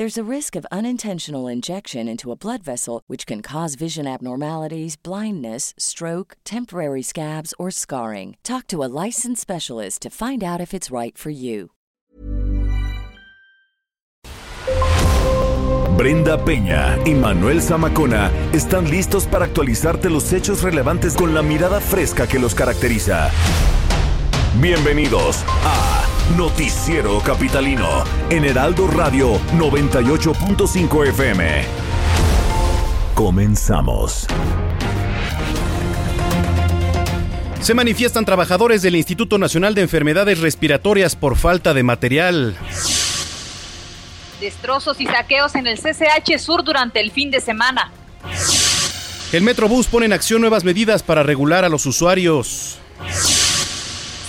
There's a risk of unintentional injection into a blood vessel, which can cause vision abnormalities, blindness, stroke, temporary scabs, or scarring. Talk to a licensed specialist to find out if it's right for you. Brenda Peña y Manuel Zamacona están listos para actualizarte los hechos relevantes con la mirada fresca que los caracteriza. Bienvenidos a Noticiero Capitalino en Heraldo Radio 98.5 FM. Comenzamos. Se manifiestan trabajadores del Instituto Nacional de Enfermedades Respiratorias por falta de material. Destrozos y saqueos en el CCH Sur durante el fin de semana. El Metrobús pone en acción nuevas medidas para regular a los usuarios.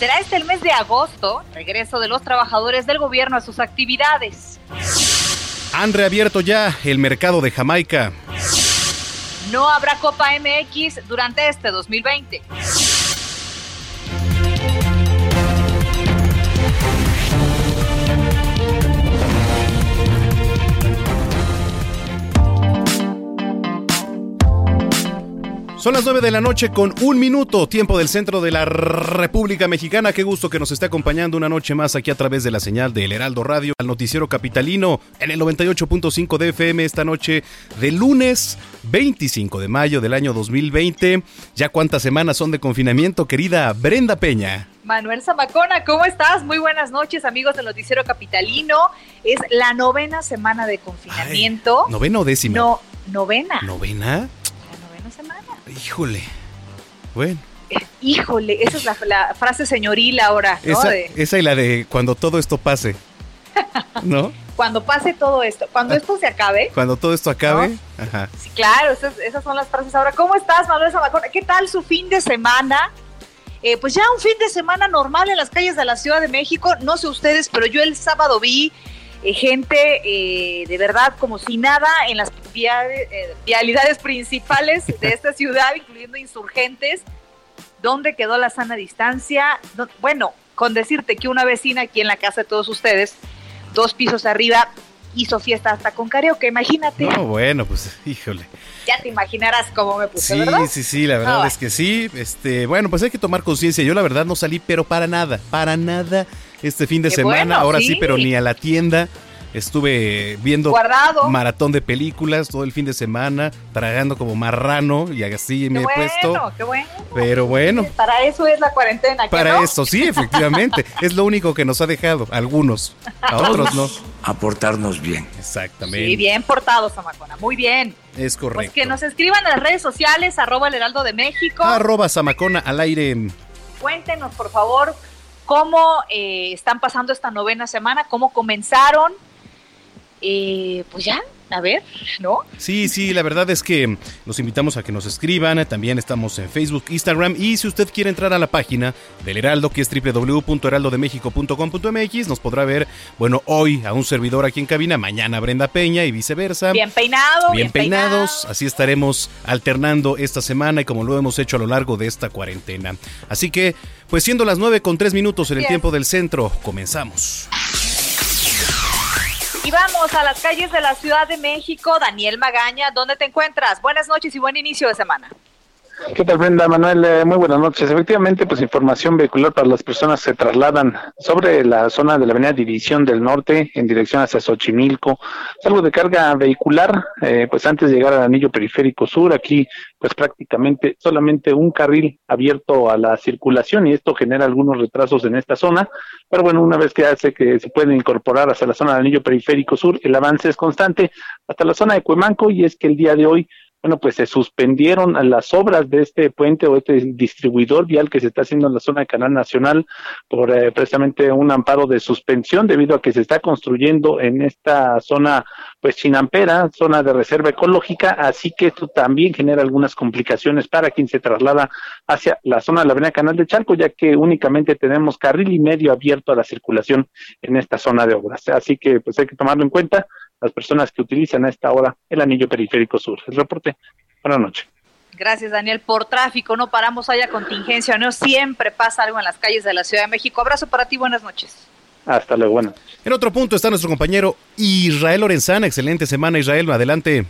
Será este el mes de agosto, regreso de los trabajadores del gobierno a sus actividades. Han reabierto ya el mercado de Jamaica. No habrá Copa MX durante este 2020. Son las 9 de la noche con un minuto, tiempo del centro de la República Mexicana. Qué gusto que nos esté acompañando una noche más aquí a través de la señal del Heraldo Radio, al noticiero capitalino en el 98.5 de FM esta noche de lunes 25 de mayo del año 2020. Ya cuántas semanas son de confinamiento, querida Brenda Peña. Manuel Zamacona, ¿cómo estás? Muy buenas noches, amigos del Noticiero Capitalino. Es la novena semana de confinamiento. Ay, ¿Novena o décima? No, novena. ¿Novena? Híjole. Bueno. Eh, Híjole, esa es la, la frase señoril ahora, ¿no? Esa, De- esa y la de cuando todo esto pase. ¿No? cuando pase todo esto, cuando esto se acabe. Cuando todo esto acabe. Ajá. Sí, claro, esas, esas son las frases ahora. ¿Cómo estás, Manuel Zamacona? ¿Qué tal su fin de semana? Eh, pues ya un fin de semana normal en las calles de la Ciudad de México. No sé ustedes, pero yo el sábado vi eh, gente eh, de verdad como si nada en las eh, vialidades principales de esta ciudad, incluyendo insurgentes. ¿Dónde quedó la sana distancia? No- bueno, con decirte que una vecina aquí en la casa de todos ustedes, dos pisos arriba, hizo fiesta hasta con karaoke, imagínate. No, bueno, pues, híjole. Ya te imaginarás cómo me puse, Sí, ¿verdad? sí, sí, la verdad Ah, es que sí. Este, bueno, pues hay que tomar conciencia. Yo la verdad no salí, pero para nada, para nada este fin de Qué semana. bueno, Ahora sí. sí. pero ni a la tienda. Estuve viendo Guardado. maratón de películas todo el fin de semana, tragando como marrano y así me Qué he bueno, puesto. qué bueno. Pero bueno, Para eso es la cuarentena. ¿qué para no? esto sí, efectivamente. es lo único que nos ha dejado. Algunos, a otros no. a portarnos bien. Exactamente. Sí, bien portado, Zamacona. Muy bien. Es Pues correcto. que nos escriban en las redes sociales, arroba el heraldo de México. Arroba Zamacona al aire. Cuéntenos, por favor, cómo eh, están pasando esta novena semana, cómo comenzaron. Eh, pues ya, a ver, ¿no? Sí, sí, la verdad es que los invitamos a que nos escriban. También estamos en Facebook, Instagram. Y si usted quiere entrar a la página del Heraldo, que es www.heraldodemexico.com.mx, nos podrá ver, bueno, hoy a un servidor aquí en cabina, mañana Brenda Peña y viceversa. Bien peinado. Bien peinados, así estaremos alternando esta semana y como lo hemos hecho a lo largo de esta cuarentena. Así que, pues siendo las 9 con 3 minutos en el tiempo del centro, comenzamos. Vamos a las calles de la Ciudad de México. Daniel Magaña, ¿dónde te encuentras? Buenas noches y buen inicio de semana. ¿Qué tal, Brenda? Manuel, eh, muy buenas noches. Efectivamente, pues información vehicular para las personas se trasladan sobre la zona de la avenida División del Norte en dirección hacia Xochimilco. Salvo de carga vehicular, eh, pues antes de llegar al anillo periférico sur, aquí pues prácticamente solamente un carril abierto a la circulación y esto genera algunos retrasos en esta zona. Pero bueno, una vez que hace que se pueden incorporar hacia la zona del anillo periférico sur, el avance es constante hasta la zona de Cuemanco y es que el día de hoy bueno, pues se suspendieron las obras de este puente o este distribuidor vial que se está haciendo en la zona de Canal Nacional por eh, precisamente un amparo de suspensión debido a que se está construyendo en esta zona, pues chinampera, zona de reserva ecológica, así que esto también genera algunas complicaciones para quien se traslada hacia la zona de la avenida Canal de Chalco, ya que únicamente tenemos carril y medio abierto a la circulación en esta zona de obras. Así que pues hay que tomarlo en cuenta las personas que utilizan a esta hora el anillo periférico sur. El reporte. Buenas noches. Gracias, Daniel. Por tráfico, no paramos, haya contingencia, no siempre pasa algo en las calles de la Ciudad de México. Abrazo para ti, buenas noches. Hasta luego, buenas. En otro punto está nuestro compañero Israel Lorenzana. Excelente semana, Israel. Adelante.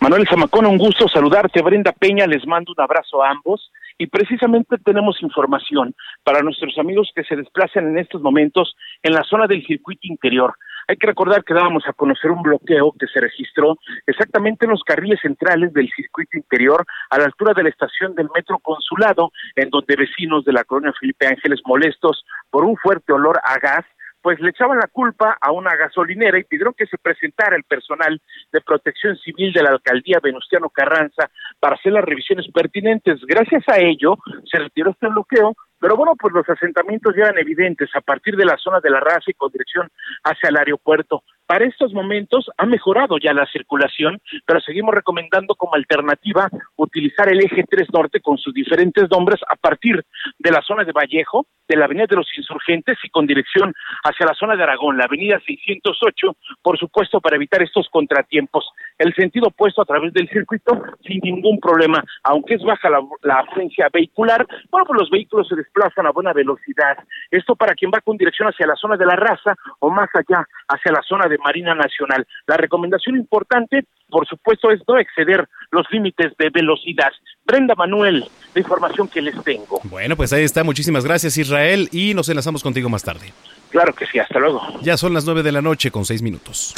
Manuel Zamacón, un gusto saludarte. Brenda Peña, les mando un abrazo a ambos. Y precisamente tenemos información para nuestros amigos que se desplazan en estos momentos en la zona del circuito interior. Hay que recordar que dábamos a conocer un bloqueo que se registró exactamente en los carriles centrales del circuito interior, a la altura de la estación del Metro Consulado, en donde vecinos de la colonia Felipe Ángeles molestos por un fuerte olor a gas pues le echaban la culpa a una gasolinera y pidieron que se presentara el personal de protección civil de la alcaldía Venustiano Carranza para hacer las revisiones pertinentes. Gracias a ello se retiró este bloqueo pero bueno, pues los asentamientos ya eran evidentes a partir de la zona de la raza y con dirección hacia el aeropuerto. Para estos momentos ha mejorado ya la circulación, pero seguimos recomendando como alternativa utilizar el eje 3 norte con sus diferentes nombres a partir de la zona de Vallejo, de la avenida de los Insurgentes y con dirección hacia la zona de Aragón, la avenida 608, por supuesto para evitar estos contratiempos. El sentido opuesto a través del circuito sin ningún problema, aunque es baja la, la afluencia vehicular, bueno, pues los vehículos se desplazan a buena velocidad. Esto para quien va con dirección hacia la zona de la raza o más allá, hacia la zona de Marina Nacional. La recomendación importante, por supuesto, es no exceder los límites de velocidad. Brenda Manuel, la información que les tengo. Bueno, pues ahí está. Muchísimas gracias, Israel, y nos enlazamos contigo más tarde. Claro que sí, hasta luego. Ya son las nueve de la noche con seis minutos.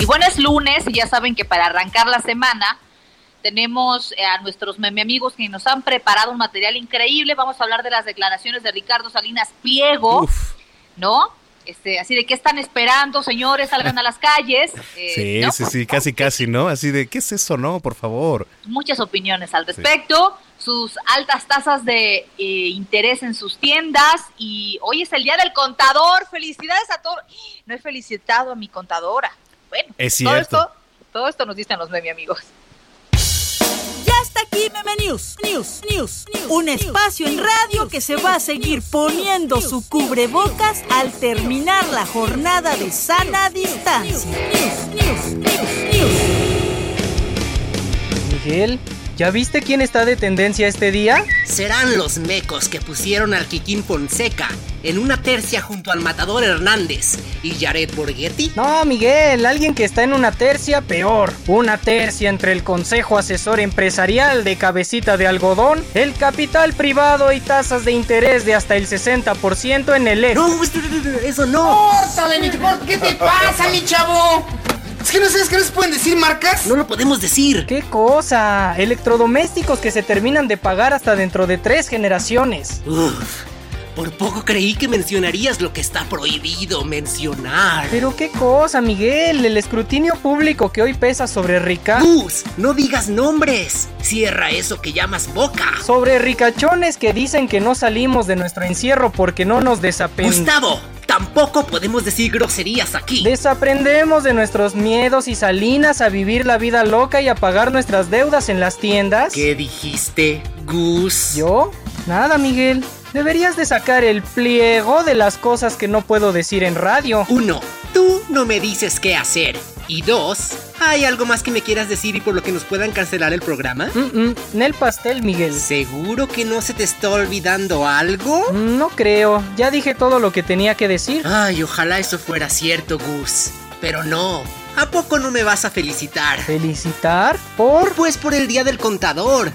Y bueno, es lunes y ya saben que para arrancar la semana tenemos eh, a nuestros meme amigos que nos han preparado un material increíble. Vamos a hablar de las declaraciones de Ricardo Salinas Pliego, ¿no? Este, así de qué están esperando, señores, salgan a las calles. Eh, sí, sí, sí, casi, casi, ¿no? Así de, ¿qué es eso, no? Por favor. Muchas opiniones al respecto, sus altas tasas de eh, interés en sus tiendas y hoy es el día del contador. Felicidades a todos. No he felicitado a mi contadora. Bueno, es todo esto, todo esto nos dicen los meme amigos. Ya está aquí Meme News, News, News, un espacio en radio que se va a seguir poniendo su cubrebocas al terminar la jornada de sana distancia. Miguel, ¿ya viste quién está de tendencia este día? Serán los mecos que pusieron al Kikín Fonseca en una tercia junto al matador Hernández y Jared Borghetti. No, Miguel, alguien que está en una tercia peor. Una tercia entre el Consejo Asesor Empresarial de Cabecita de Algodón, el capital privado y tasas de interés de hasta el 60% en el E. No, eso no. ¡Córtale, mi ¿Qué te pasa, mi chavo? ¿Es que no sabes que no se pueden decir marcas? No lo podemos decir. ¿Qué cosa? Electrodomésticos que se terminan de pagar hasta dentro de tres generaciones. Uf, por poco creí que mencionarías lo que está prohibido mencionar. Pero qué cosa, Miguel, el escrutinio público que hoy pesa sobre Rica. Gus, no digas nombres. Cierra eso que llamas boca. Sobre ricachones que dicen que no salimos de nuestro encierro porque no nos desaprendemos. Gustavo, tampoco podemos decir groserías aquí. Desaprendemos de nuestros miedos y salinas a vivir la vida loca y a pagar nuestras deudas en las tiendas. ¿Qué dijiste, Gus? ¿Yo? Nada, Miguel. Deberías de sacar el pliego de las cosas que no puedo decir en radio. Uno, tú no me dices qué hacer. Y dos, ¿hay algo más que me quieras decir y por lo que nos puedan cancelar el programa? Mm, mm, Nel pastel, Miguel. ¿Seguro que no se te está olvidando algo? No creo. Ya dije todo lo que tenía que decir. Ay, ojalá eso fuera cierto, Gus. Pero no, ¿A poco no me vas a felicitar? ¿Felicitar? ¿Por? Pues por el día del contador.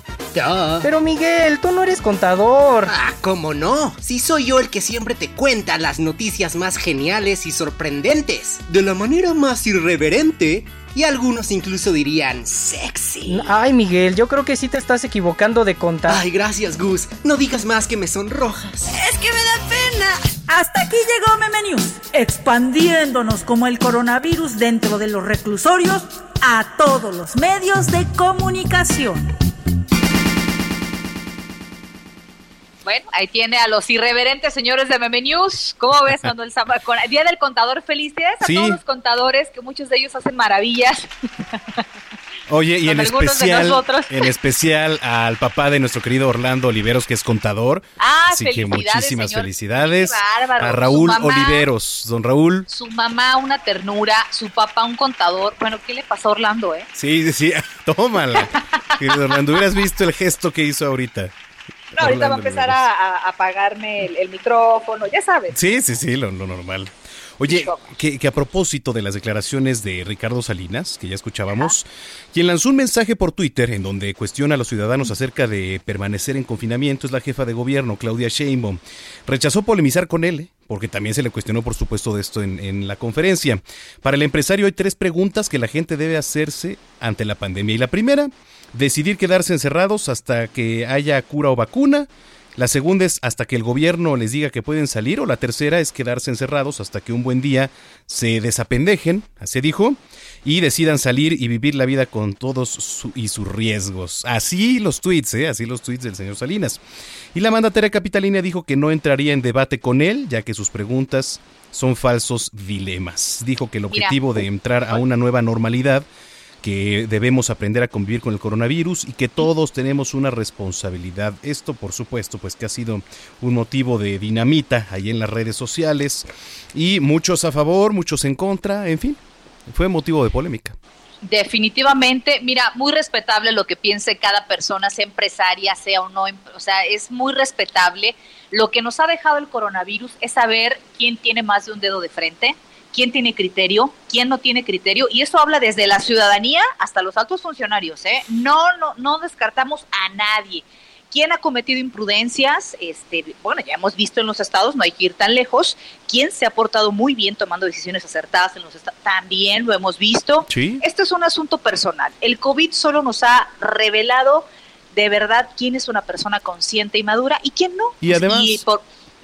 Pero Miguel, tú no eres contador. Ah, ¿cómo no? Si soy yo el que siempre te cuenta las noticias más geniales y sorprendentes. De la manera más irreverente y algunos incluso dirían sexy. Ay, Miguel, yo creo que sí te estás equivocando de contar. Ay, gracias, Gus. No digas más que me sonrojas. Es que me da pena. Hasta aquí llegó Meme News, expandiéndonos como el coronavirus dentro de los reclusorios a todos los medios de comunicación. Bueno, ahí tiene a los irreverentes señores de Meme News. ¿Cómo ves, Manuel Zamacona? Día del contador, felicidades a todos los contadores, que muchos de ellos hacen maravillas. Oye, y en especial, en especial al papá de nuestro querido Orlando Oliveros, que es contador. Ah, Así que muchísimas felicidades a Raúl Oliveros. Don Raúl. Su mamá una ternura, su papá un contador. Bueno, ¿qué le pasó a Orlando, eh? Sí, sí, tómala. querido Orlando, hubieras visto el gesto que hizo ahorita. No, ahorita va a empezar a, apagarme el, micrófono, ya sabes. Sí, sí, sí, lo, normal. Oye, que, a propósito de las declaraciones de Ricardo Salinas, que ya escuchábamos, quien lanzó un mensaje por Twitter en donde cuestiona a los ciudadanos acerca de permanecer en confinamiento es la jefa de gobierno, Claudia Sheinbaum. Rechazó polemizar con él, ¿eh? porque también se le cuestionó, por supuesto, de esto en, en la conferencia. Para el empresario hay tres preguntas que la gente debe hacerse ante la pandemia. Y la primera decidir quedarse encerrados hasta que haya cura o vacuna. La segunda es hasta que el gobierno les diga que pueden salir o la tercera es quedarse encerrados hasta que un buen día se desapendejen, así dijo, y decidan salir y vivir la vida con todos y sus riesgos. Así los tweets, ¿eh? así los tweets del señor Salinas. Y la mandataria capitalina dijo que no entraría en debate con él, ya que sus preguntas son falsos dilemas. Dijo que el objetivo de entrar a una nueva normalidad que debemos aprender a convivir con el coronavirus y que todos tenemos una responsabilidad. Esto, por supuesto, pues que ha sido un motivo de dinamita ahí en las redes sociales y muchos a favor, muchos en contra, en fin, fue motivo de polémica. Definitivamente, mira, muy respetable lo que piense cada persona, sea empresaria, sea o no, o sea, es muy respetable. Lo que nos ha dejado el coronavirus es saber quién tiene más de un dedo de frente, quién tiene criterio, quién no tiene criterio, y eso habla desde la ciudadanía hasta los altos funcionarios, ¿eh? No, no, no descartamos a nadie. ¿Quién ha cometido imprudencias? Este, bueno, ya hemos visto en los estados, no hay que ir tan lejos. ¿Quién se ha portado muy bien tomando decisiones acertadas en los estados? También lo hemos visto. ¿Sí? Este es un asunto personal. El COVID solo nos ha revelado de verdad quién es una persona consciente y madura y quién no. Y además... Y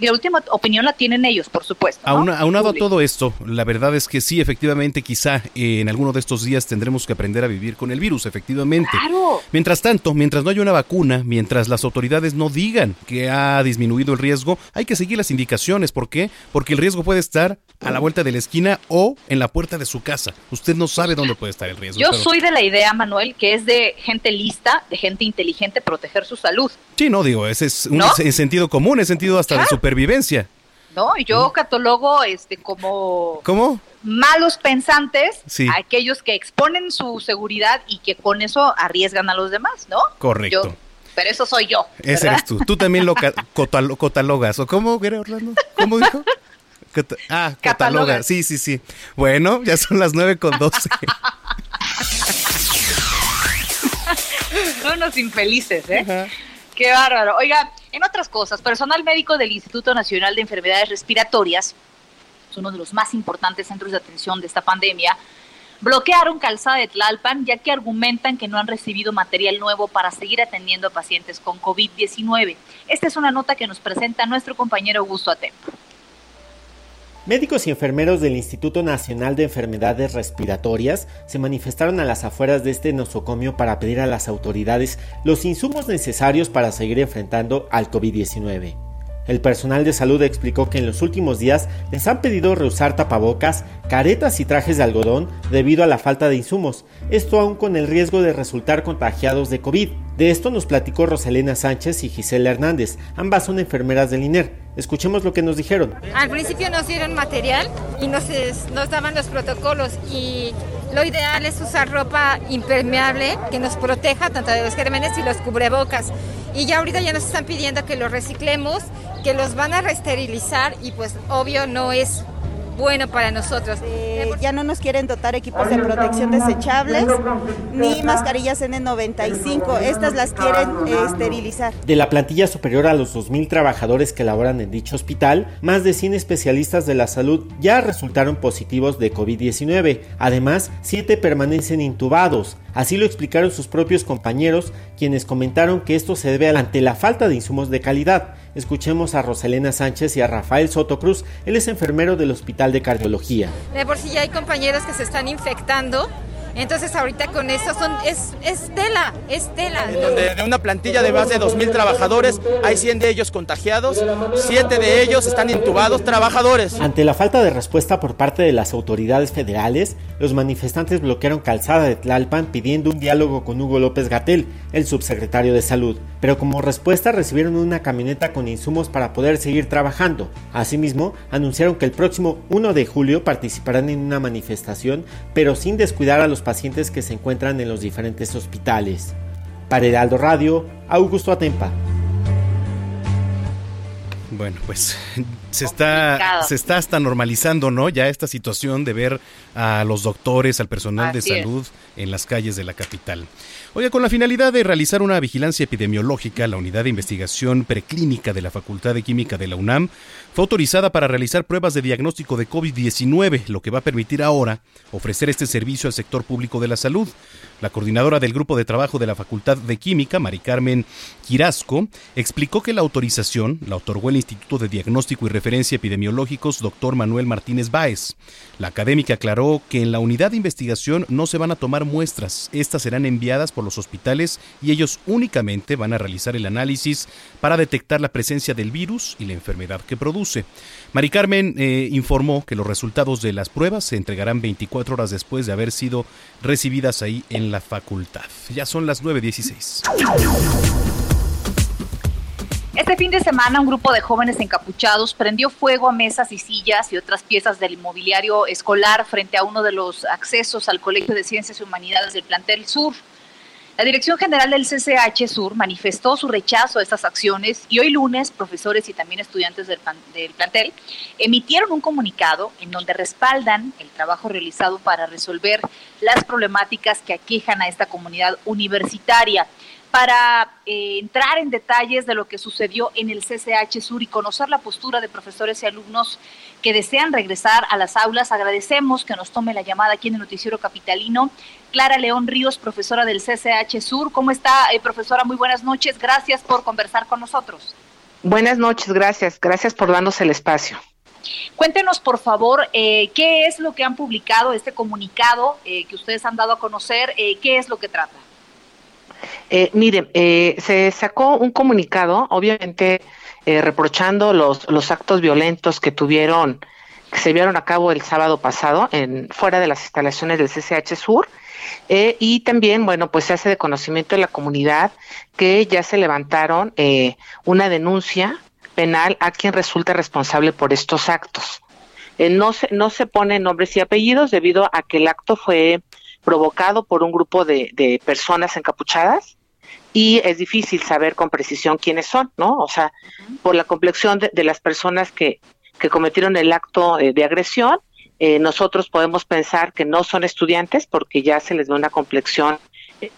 la última opinión la tienen ellos, por supuesto. aunado a todo esto, la verdad es que sí, efectivamente, quizá eh, en alguno de estos días tendremos que aprender a vivir con el virus, efectivamente. Claro. Mientras tanto, mientras no haya una vacuna, mientras las autoridades no digan que ha disminuido el riesgo, hay que seguir las indicaciones. ¿Por qué? Porque el riesgo puede estar a la vuelta de la esquina o en la puerta de su casa. Usted no sabe dónde puede estar el riesgo. Yo soy de la idea, Manuel, que es de gente lista, de gente inteligente proteger su salud. Sí, no, digo, ese es un sentido común, es sentido hasta de supervivencia. No, yo catalogo este como ¿Cómo? malos pensantes a aquellos que exponen su seguridad y que con eso arriesgan a los demás, ¿no? Correcto. pero eso soy yo. Ese eres tú. Tú también lo catalogas. ¿O cómo, Orlando? ¿Cómo dijo? ah, cataloga. Sí, sí, sí. Bueno, ya son las nueve con doce. son unos infelices, ¿eh? Qué bárbaro. Oiga, en otras cosas, personal médico del Instituto Nacional de Enfermedades Respiratorias, es uno de los más importantes centros de atención de esta pandemia, bloquearon Calzada de Tlalpan ya que argumentan que no han recibido material nuevo para seguir atendiendo a pacientes con COVID-19. Esta es una nota que nos presenta nuestro compañero Augusto Atempo. Médicos y enfermeros del Instituto Nacional de Enfermedades Respiratorias se manifestaron a las afueras de este nosocomio para pedir a las autoridades los insumos necesarios para seguir enfrentando al COVID-19. El personal de salud explicó que en los últimos días les han pedido reusar tapabocas, caretas y trajes de algodón debido a la falta de insumos, esto aún con el riesgo de resultar contagiados de COVID. De esto nos platicó Rosalena Sánchez y Gisela Hernández, ambas son enfermeras del INER. Escuchemos lo que nos dijeron. Al principio nos dieron material y nos, daban los protocolos y lo ideal es usar ropa impermeable que nos proteja tanto de los gérmenes y los cubrebocas. Y ya ahorita ya nos están pidiendo que los reciclemos, que los van a reesterilizar y pues obvio no es bueno para nosotros. Eh, ya no nos quieren dotar equipos de protección desechables ni mascarillas N95. Estas las quieren eh, esterilizar. De la plantilla superior a los 2.000 trabajadores que laboran en dicho hospital, más de 100 especialistas de la salud ya resultaron positivos de COVID-19. Además, 7 permanecen intubados. Así lo explicaron sus propios compañeros, quienes comentaron que esto se debe ante la falta de insumos de calidad. Escuchemos a Roselena Sánchez y a Rafael Soto Cruz, él es enfermero del Hospital de Cardiología. De por sí ya hay compañeros que se están infectando entonces ahorita con eso son, es, es tela, es tela. donde de una plantilla de más de 2.000 trabajadores hay 100 de ellos contagiados, 7 de ellos están intubados trabajadores. Ante la falta de respuesta por parte de las autoridades federales, los manifestantes bloquearon Calzada de Tlalpan pidiendo un diálogo con Hugo López Gatel, el subsecretario de Salud. Pero como respuesta recibieron una camioneta con insumos para poder seguir trabajando. Asimismo, anunciaron que el próximo 1 de julio participarán en una manifestación, pero sin descuidar a los pacientes que se encuentran en los diferentes hospitales. Para Heraldo Radio, Augusto Atempa. Bueno, pues se está, se está hasta normalizando, ¿no? Ya esta situación de ver a los doctores, al personal de salud en las calles de la capital. Oye, con la finalidad de realizar una vigilancia epidemiológica, la Unidad de Investigación Preclínica de la Facultad de Química de la UNAM fue autorizada para realizar pruebas de diagnóstico de COVID-19, lo que va a permitir ahora ofrecer este servicio al sector público de la salud. La coordinadora del grupo de trabajo de la Facultad de Química, Mari Carmen Quirasco, explicó que la autorización la otorgó el Instituto de Diagnóstico y Referencia Epidemiológicos, doctor Manuel Martínez Báez. La académica aclaró que en la unidad de investigación no se van a tomar muestras, estas serán enviadas por los hospitales y ellos únicamente van a realizar el análisis para detectar la presencia del virus y la enfermedad que produce. Mari Carmen eh, informó que los resultados de las pruebas se entregarán 24 horas después de haber sido recibidas ahí en la facultad. Ya son las 9.16. Este fin de semana un grupo de jóvenes encapuchados prendió fuego a mesas y sillas y otras piezas del inmobiliario escolar frente a uno de los accesos al Colegio de Ciencias y Humanidades del plantel Sur. La Dirección General del CCH Sur manifestó su rechazo a estas acciones y hoy lunes profesores y también estudiantes del, plantel emitieron un comunicado en donde respaldan el trabajo realizado para resolver las problemáticas que aquejan a esta comunidad universitaria para eh, entrar en detalles de lo que sucedió en el CCH Sur y conocer la postura de profesores y alumnos que desean regresar a las aulas. Agradecemos que nos tome la llamada aquí en el Noticiero Capitalino. Clara León Ríos, profesora del CCH Sur. ¿Cómo está, eh, profesora? Muy buenas noches. Gracias por conversar con nosotros. Buenas noches, gracias. Gracias por darnos el espacio. Cuéntenos, por favor, eh, qué es lo que han publicado, este comunicado que ustedes han dado a conocer, qué es lo que trata. Eh, mire, eh, se sacó un comunicado, obviamente eh, reprochando los, los actos violentos que tuvieron, que se vieron a cabo el sábado pasado en fuera de las instalaciones del CCH Sur. Eh, y también, bueno, pues se hace de conocimiento de la comunidad que ya se levantaron una denuncia penal a quien resulte responsable por estos actos. no, se, no se ponen nombres y apellidos debido a que el acto fue provocado por un grupo de, personas encapuchadas y es difícil saber con precisión quiénes son, ¿no? O sea, por la complexión de, las personas que, que, cometieron el acto eh, de agresión, eh, nosotros podemos pensar que no son estudiantes porque ya se les ve una complexión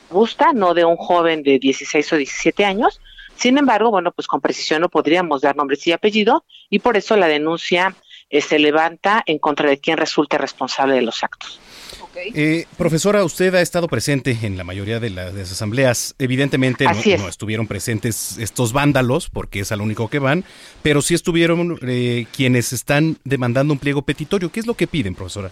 justa, eh, no de un joven de 16 o 17 años. Sin embargo, bueno, pues con precisión no podríamos dar nombres y apellido y por eso la denuncia se levanta en contra de quien resulte responsable de los actos. Eh, profesora, usted ha estado presente en la mayoría de las, asambleas. Evidentemente no, estuvieron presentes estos vándalos, porque es al único que van, pero sí estuvieron eh, quienes están demandando un pliego petitorio. ¿Qué es lo que piden, profesora?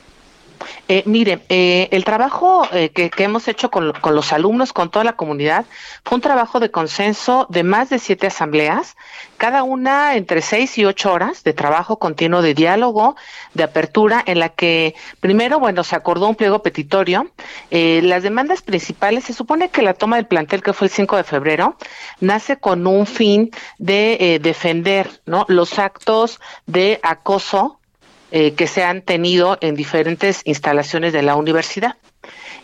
Eh, mire, eh, el trabajo eh, que, hemos hecho con, los alumnos, con toda la comunidad, fue un trabajo de consenso de más de siete asambleas, cada una entre seis y ocho horas de trabajo continuo de diálogo, de apertura, en la que primero, bueno, se acordó un pliego petitorio. las demandas principales, se supone que la toma del plantel, que fue el 5 de febrero, nace con un fin de defender ¿no? los actos de acoso eh, que se han tenido en diferentes instalaciones de la universidad.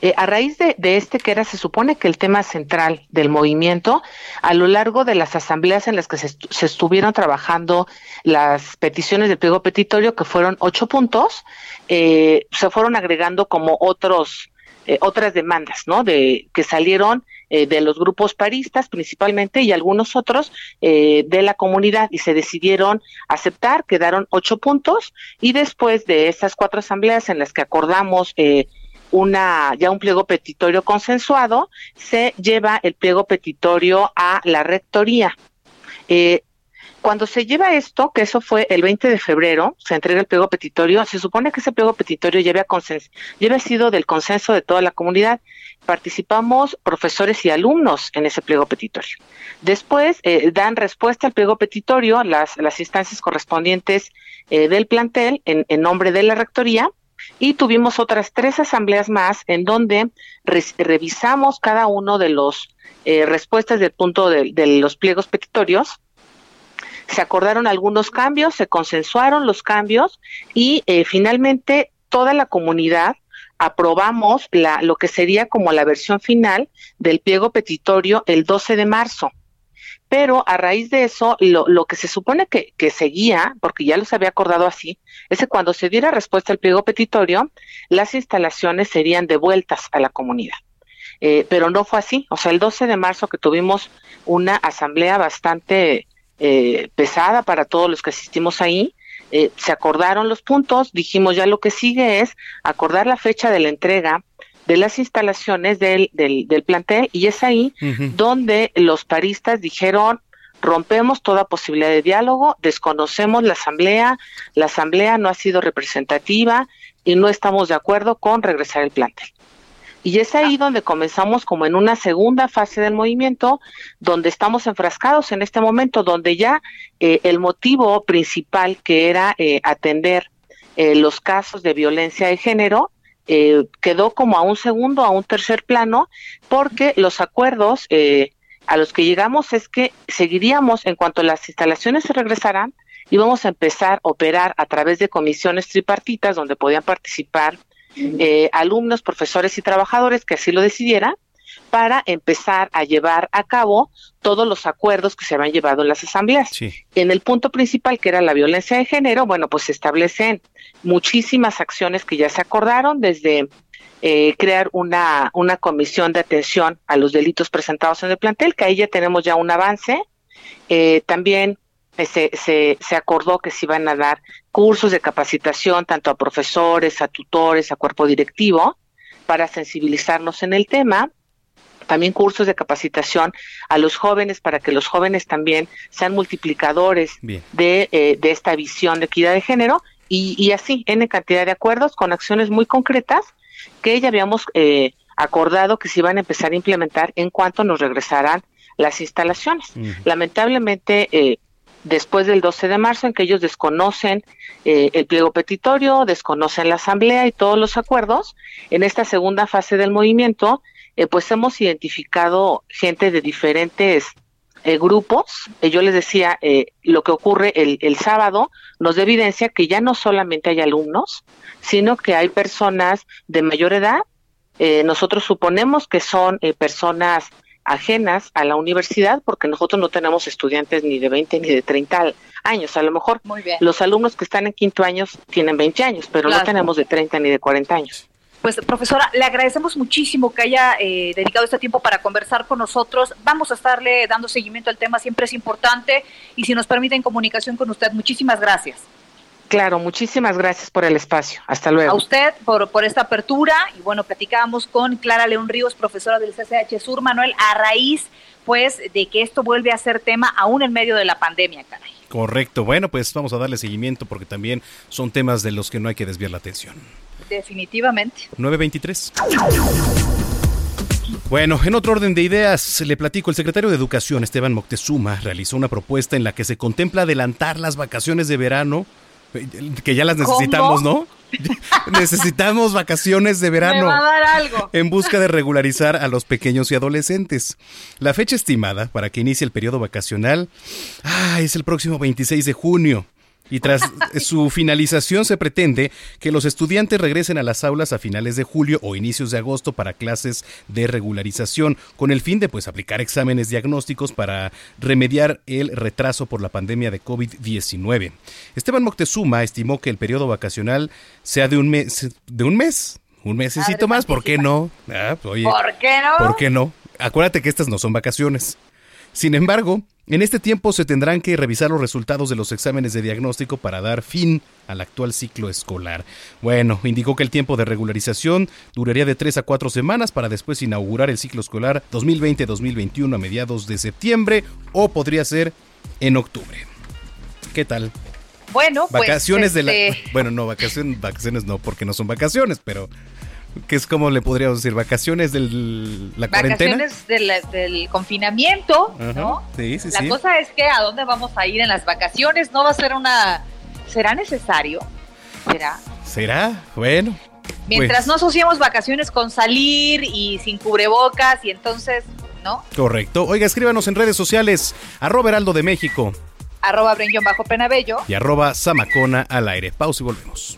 Eh, a raíz de, este que era, se supone que el tema central del movimiento, a lo largo de las asambleas en las que se, estuvieron trabajando las peticiones del pliego petitorio, que fueron ocho puntos, eh, se fueron agregando como otros eh, otras demandas, ¿no? De que salieron de los grupos paristas principalmente y algunos otros de la comunidad y se decidieron aceptar, quedaron ocho puntos y después de esas cuatro asambleas en las que acordamos una ya un pliego petitorio consensuado, se lleva el pliego petitorio a la rectoría. Eh, cuando se lleva esto, que eso fue el 20 de febrero, se entrega el pliego petitorio, se supone que ese pliego petitorio lleve, a sido del consenso de toda la comunidad. Participamos profesores y alumnos en ese pliego petitorio. Después eh, dan respuesta al pliego petitorio las, las instancias correspondientes eh, del plantel en, en nombre de la rectoría y tuvimos otras tres asambleas más en donde revisamos cada uno de los eh, respuestas del punto de, los pliegos petitorios. Se acordaron algunos cambios, se consensuaron los cambios y eh, finalmente toda la comunidad aprobamos la, lo que sería como la versión final del pliego petitorio el 12 de marzo. Pero a raíz de eso, lo, lo que se supone que, que, seguía, porque ya los había acordado así, es que cuando se diera respuesta al pliego petitorio, las instalaciones serían devueltas a la comunidad. Eh, pero no fue así. O sea, el 12 de marzo que tuvimos una asamblea bastante eh, pesada para todos los que asistimos ahí, eh, se acordaron los puntos, dijimos ya lo que sigue es acordar la fecha de la entrega de las instalaciones del, del, plantel y es ahí donde los paristas dijeron rompemos toda posibilidad de diálogo, desconocemos la asamblea, la asamblea no ha sido representativa y no estamos de acuerdo con regresar el plantel. Y es ahí donde comenzamos como en una segunda fase del movimiento, donde estamos enfrascados en este momento, donde ya eh, el motivo principal que era eh, atender eh, los casos de violencia de género, eh, quedó como a un segundo, a un tercer plano, porque los acuerdos eh, a los que llegamos es que seguiríamos en cuanto las instalaciones se regresaran, íbamos a empezar a operar a través de comisiones tripartitas donde podían participar eh, alumnos, profesores y trabajadores que así lo decidieran para empezar a llevar a cabo todos los acuerdos que se habían llevado en las asambleas. En el punto principal, que era la violencia de género, bueno, pues se establecen muchísimas acciones que ya se acordaron, desde eh, crear una, una comisión de atención a los delitos presentados en el plantel, que ahí ya tenemos ya un avance. Eh, también se, se, se, acordó que se iban a dar cursos de capacitación tanto a profesores, a tutores, a cuerpo directivo, para sensibilizarnos en el tema. También cursos de capacitación a los jóvenes para que los jóvenes también sean multiplicadores de, eh, de, esta visión de equidad de género. Y, y, así, en cantidad de acuerdos con acciones muy concretas que ya habíamos eh, acordado que se iban a empezar a implementar en cuanto nos regresaran las instalaciones. Lamentablemente, eh, después del 12 de marzo, en que ellos desconocen el pliego petitorio, desconocen la asamblea y todos los acuerdos, en esta segunda fase del movimiento, eh, pues hemos identificado gente de diferentes eh, grupos. Eh, yo les decía, lo que ocurre el, el, sábado nos evidencia que ya no solamente hay alumnos, sino que hay personas de mayor edad. nosotros suponemos que son personas ajenas a la universidad porque nosotros no tenemos estudiantes ni de 20 ni de 30 años. A lo mejor los alumnos que están en quinto año tienen 20 años, pero no tenemos de 30 ni de 40 años. Pues profesora, le agradecemos muchísimo que haya eh, dedicado este tiempo para conversar con nosotros. Vamos a estarle dando seguimiento al tema, siempre es importante y si nos permiten comunicación con usted, muchísimas gracias. Claro, muchísimas gracias por el espacio. Hasta luego. A usted por, por esta apertura y bueno, platicamos con Clara León Ríos, profesora del CCH Sur, Manuel, a raíz pues de que esto vuelve a ser tema aún en medio de la pandemia, caray. Correcto. Bueno, pues vamos a darle seguimiento porque también son temas de los que no hay que desviar la atención. Definitivamente. 923. Bueno, en otro orden de ideas, le platico, el secretario de Educación, Esteban Moctezuma, realizó una propuesta en la que se contempla adelantar las vacaciones de verano, que ya las necesitamos, ¿no? necesitamos vacaciones de verano. En busca de regularizar a los pequeños y adolescentes. La fecha estimada para que inicie el periodo vacacional ah, es el próximo 26 de junio. Y tras su finalización se pretende que los estudiantes regresen a las aulas a finales de julio o inicios de agosto para clases de regularización, con el fin de pues aplicar exámenes diagnósticos para remediar el retraso por la pandemia de COVID-19. Esteban Moctezuma estimó que el periodo vacacional sea de un mes, de un mes, un mesecito más, ¿por qué no? Ah, ¿Por qué no? ¿Por qué no? Acuérdate que estas no son vacaciones. Sin embargo, en este tiempo se tendrán que revisar los resultados de los exámenes de diagnóstico para dar fin al actual ciclo escolar. Bueno, indicó que el tiempo de regularización duraría de tres a cuatro semanas para después inaugurar el ciclo escolar 2020-2021 a mediados de septiembre o podría ser en octubre. ¿Qué tal? Bueno, pues, vacaciones de la este bueno, no vacaciones, vacaciones no porque no son vacaciones, pero que es como le podríamos decir, vacaciones de la cuarentena. Vacaciones del, del confinamiento, ¿no? Sí, sí, la sí. cosa es que a dónde vamos a ir en las vacaciones no va a ser una... ¿Será necesario? ¿Será? ¿Será? Bueno. Mientras pues, no asociemos vacaciones con salir y sin cubrebocas y entonces, ¿no? Correcto. Oiga, escríbanos en redes sociales, arroba Heraldo de México Arroba Brenjon bajo penabello. y arroba Samacona al aire. Pausa y volvemos.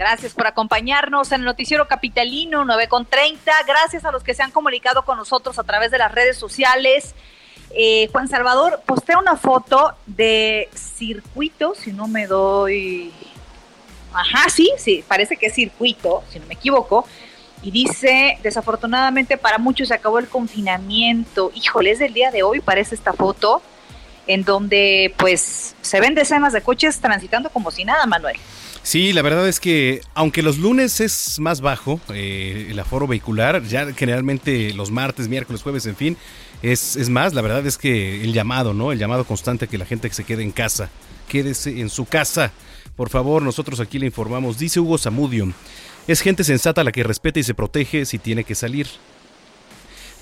Gracias por acompañarnos en el noticiero capitalino 9 con 30. Gracias a los que se han comunicado con nosotros a través de las redes sociales. Eh, Juan Salvador postea una foto de circuito, si no me doy... Ajá, sí, sí, parece que es circuito, si no me equivoco. Y dice, desafortunadamente para muchos se acabó el confinamiento. Híjole, es del día de hoy, parece esta foto, en donde pues se ven decenas de coches transitando como si nada, Manuel. Sí, la verdad es que aunque los lunes es más bajo eh, el aforo vehicular, ya generalmente los martes, miércoles, jueves, en fin, es, es más, la verdad es que el llamado, ¿no? El llamado constante a que la gente se quede en casa, quédese en su casa. Por favor, nosotros aquí le informamos, dice Hugo Zamudio, es gente sensata la que respeta y se protege si tiene que salir.